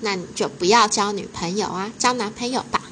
那你就不要交女朋友啊交男朋友吧。